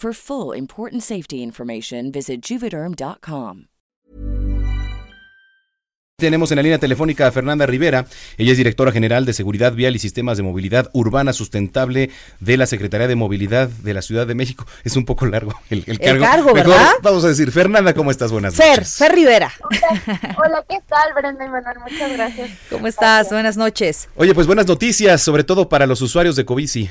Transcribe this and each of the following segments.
For full important safety information, visit juvederm.com. Tenemos en la línea telefónica a Fernanda Rivera. Ella es directora general de Seguridad Vial y Sistemas de Movilidad Urbana Sustentable de la Secretaría de Movilidad de la Ciudad de México. Es un poco largo el, el cargo. cargo, Mejor ¿verdad? vamos a decir, Fernanda, ¿cómo estás? Buenas Fer, noches. Fer Rivera. Hola, hola, ¿qué tal, Brenda y Manuel? Muchas gracias. ¿Cómo estás? Buenas noches. Oye, pues buenas noticias, sobre todo para los usuarios de Covici.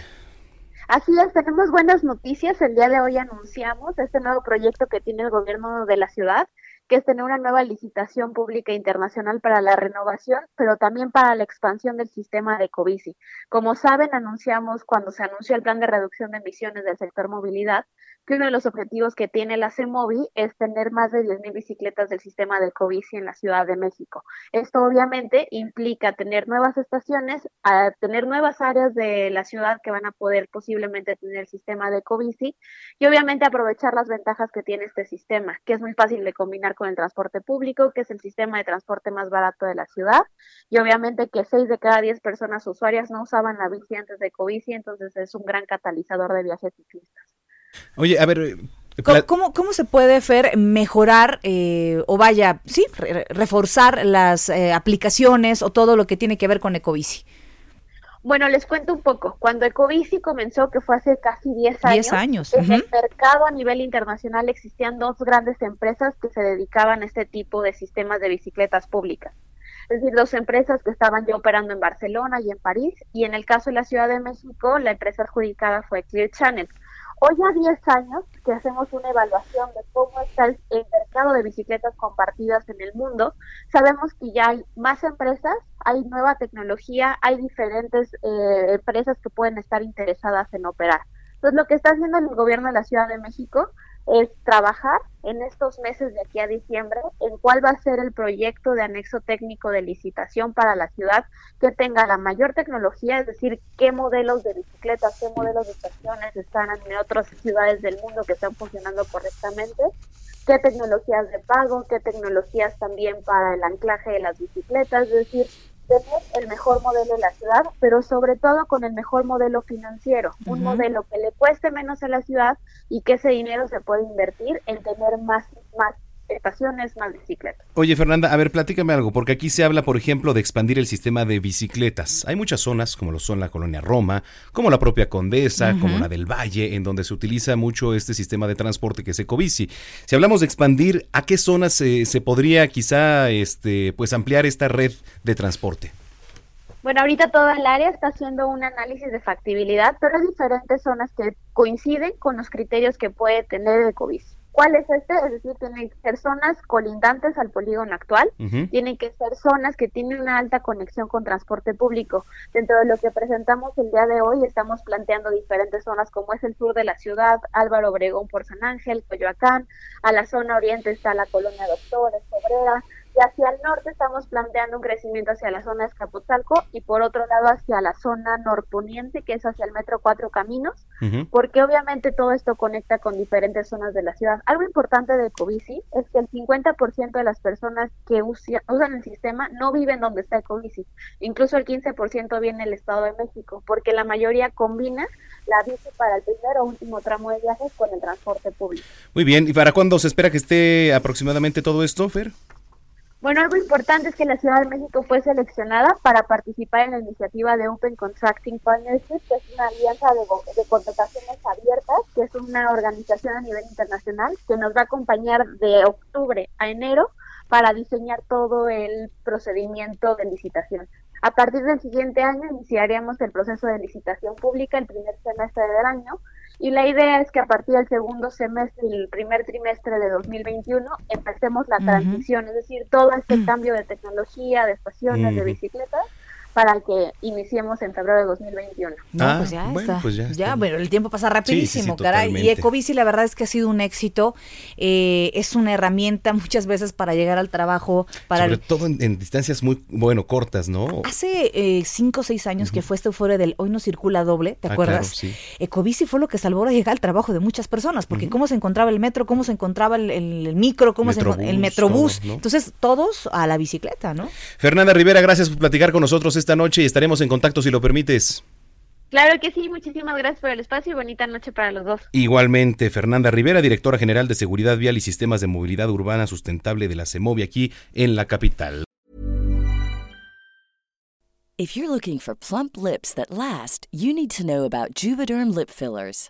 Así es, tenemos buenas noticias. El día de hoy anunciamos este nuevo proyecto que tiene el gobierno de la ciudad, que es tener una nueva licitación pública internacional para la renovación, pero también para la expansión del sistema de Covici. Como saben, anunciamos cuando se anunció el plan de reducción de emisiones del sector movilidad, que uno de los objetivos que tiene la CEMOVI es tener más de 10.000 bicicletas del sistema del Covici en la Ciudad de México. Esto obviamente implica tener nuevas estaciones, tener nuevas áreas de la ciudad que van a poder posiblemente tener el sistema de Covici y obviamente aprovechar las ventajas que tiene este sistema, que es muy fácil de combinar con el transporte público, que es el sistema de transporte más barato de la ciudad y obviamente que 6 de cada 10 personas usuarias no usaban la bici antes de Covici, entonces es un gran catalizador de viajes ciclistas. Oye, a ver, eh, ¿Cómo, cómo, cómo se puede, Fer, mejorar eh, o vaya, sí, re- reforzar las eh, aplicaciones o todo lo que tiene que ver con Ecobici? Bueno, les cuento un poco. Cuando Ecobici comenzó, que fue hace casi 10 años, 10 años, en el mercado a nivel internacional existían dos grandes empresas que se dedicaban a este tipo de sistemas de bicicletas públicas. Es decir, dos empresas que estaban ya operando en Barcelona y en París, y en el caso de la Ciudad de México, la empresa adjudicada fue Clear Channel. Hoy a 10 años que hacemos una evaluación de cómo está el, mercado de bicicletas compartidas en el mundo, sabemos que ya hay más empresas, hay nueva tecnología, hay diferentes eh, empresas que pueden estar interesadas en operar. Entonces, lo que está haciendo el gobierno de la Ciudad de México es trabajar en estos meses de aquí a diciembre en cuál va a ser el proyecto de anexo técnico de licitación para la ciudad que tenga la mayor tecnología, es decir, qué modelos de bicicletas, qué modelos de estaciones están en otras ciudades del mundo que están funcionando correctamente, qué tecnologías de pago, qué tecnologías también para el anclaje de las bicicletas, es decir, tener el mejor modelo de la ciudad, pero sobre todo con el mejor modelo financiero, un modelo que le cueste menos a la ciudad y que ese dinero se puede invertir en tener más, más estaciones, más bicicletas. Oye, Fernanda, a ver, platícame algo, porque aquí se habla, por ejemplo, de expandir el sistema de bicicletas. Hay muchas zonas, como lo son la colonia Roma, como la propia Condesa, como la del Valle, en donde se utiliza mucho este sistema de transporte que es Ecobici. Si hablamos de expandir, ¿a qué zonas se, se podría quizá este, pues ampliar esta red de transporte? Bueno, ahorita toda el área está haciendo un análisis de factibilidad, pero hay diferentes zonas que coinciden con los criterios que puede tener el COVID. ¿Cuál es este? Es decir, tienen que ser zonas colindantes al polígono actual, tienen que ser zonas que tienen una alta conexión con transporte público. Dentro de lo que presentamos el día de hoy, estamos planteando diferentes zonas como es el sur de la ciudad, Álvaro Obregón por San Ángel, Coyoacán, a la zona oriente está la colonia Doctores, Obrera, y hacia el norte estamos planteando un crecimiento hacia la zona de Escapotzalco y por otro lado hacia la zona norponiente, que es hacia el metro Cuatro Caminos, porque obviamente todo esto conecta con diferentes zonas de la ciudad. Algo importante de Ecobici es que el 50% de las personas que usan el sistema no viven donde está Ecobici. Incluso el 15% viene del Estado de México, porque la mayoría combina la bici para el primer o último tramo de viajes con el transporte público. Muy bien, ¿y para cuándo se espera que esté aproximadamente todo esto, Fer? Bueno, algo importante es que la Ciudad de México fue seleccionada para participar en la iniciativa de Open Contracting Partnership, que es una alianza de, de, contrataciones abiertas, que es una organización a nivel internacional que nos va a acompañar de octubre a enero para diseñar todo el procedimiento de licitación. A partir del siguiente año iniciaríamos el proceso de licitación pública el primer semestre del año y la idea es que a partir del segundo semestre y el primer trimestre de 2021 empecemos la transición, es decir, todo este cambio de tecnología, de estaciones, de bicicletas para que iniciemos en febrero de 2021. No, ah, pues ya está. Pues ya, ya, bueno, el tiempo pasa rapidísimo, caray. Y Ecobici la verdad es que ha sido un éxito. Eh, es una herramienta muchas veces para llegar al trabajo. Para Sobre todo en, distancias muy, bueno, cortas, ¿no? Hace eh, cinco o seis años que fue este fuera del Hoy no circula doble, ¿te ah, acuerdas? sí. Ecobici fue lo que salvó a llegar al trabajo de muchas personas, porque cómo se encontraba el metro, cómo se encontraba el, micro, cómo se encontraba el metrobús. Entonces, todos a la bicicleta, ¿no? Fernanda Rivera, gracias por platicar con nosotros esta noche y estaremos en contacto si lo permites. Claro que sí, muchísimas gracias por el espacio y bonita noche para los dos. Igualmente, Fernanda Rivera, directora general de Seguridad Vial y Sistemas de Movilidad Urbana Sustentable de la CEMOVI aquí en la capital. If you're looking for plump lips that last, you need to know about Juvederm lip fillers.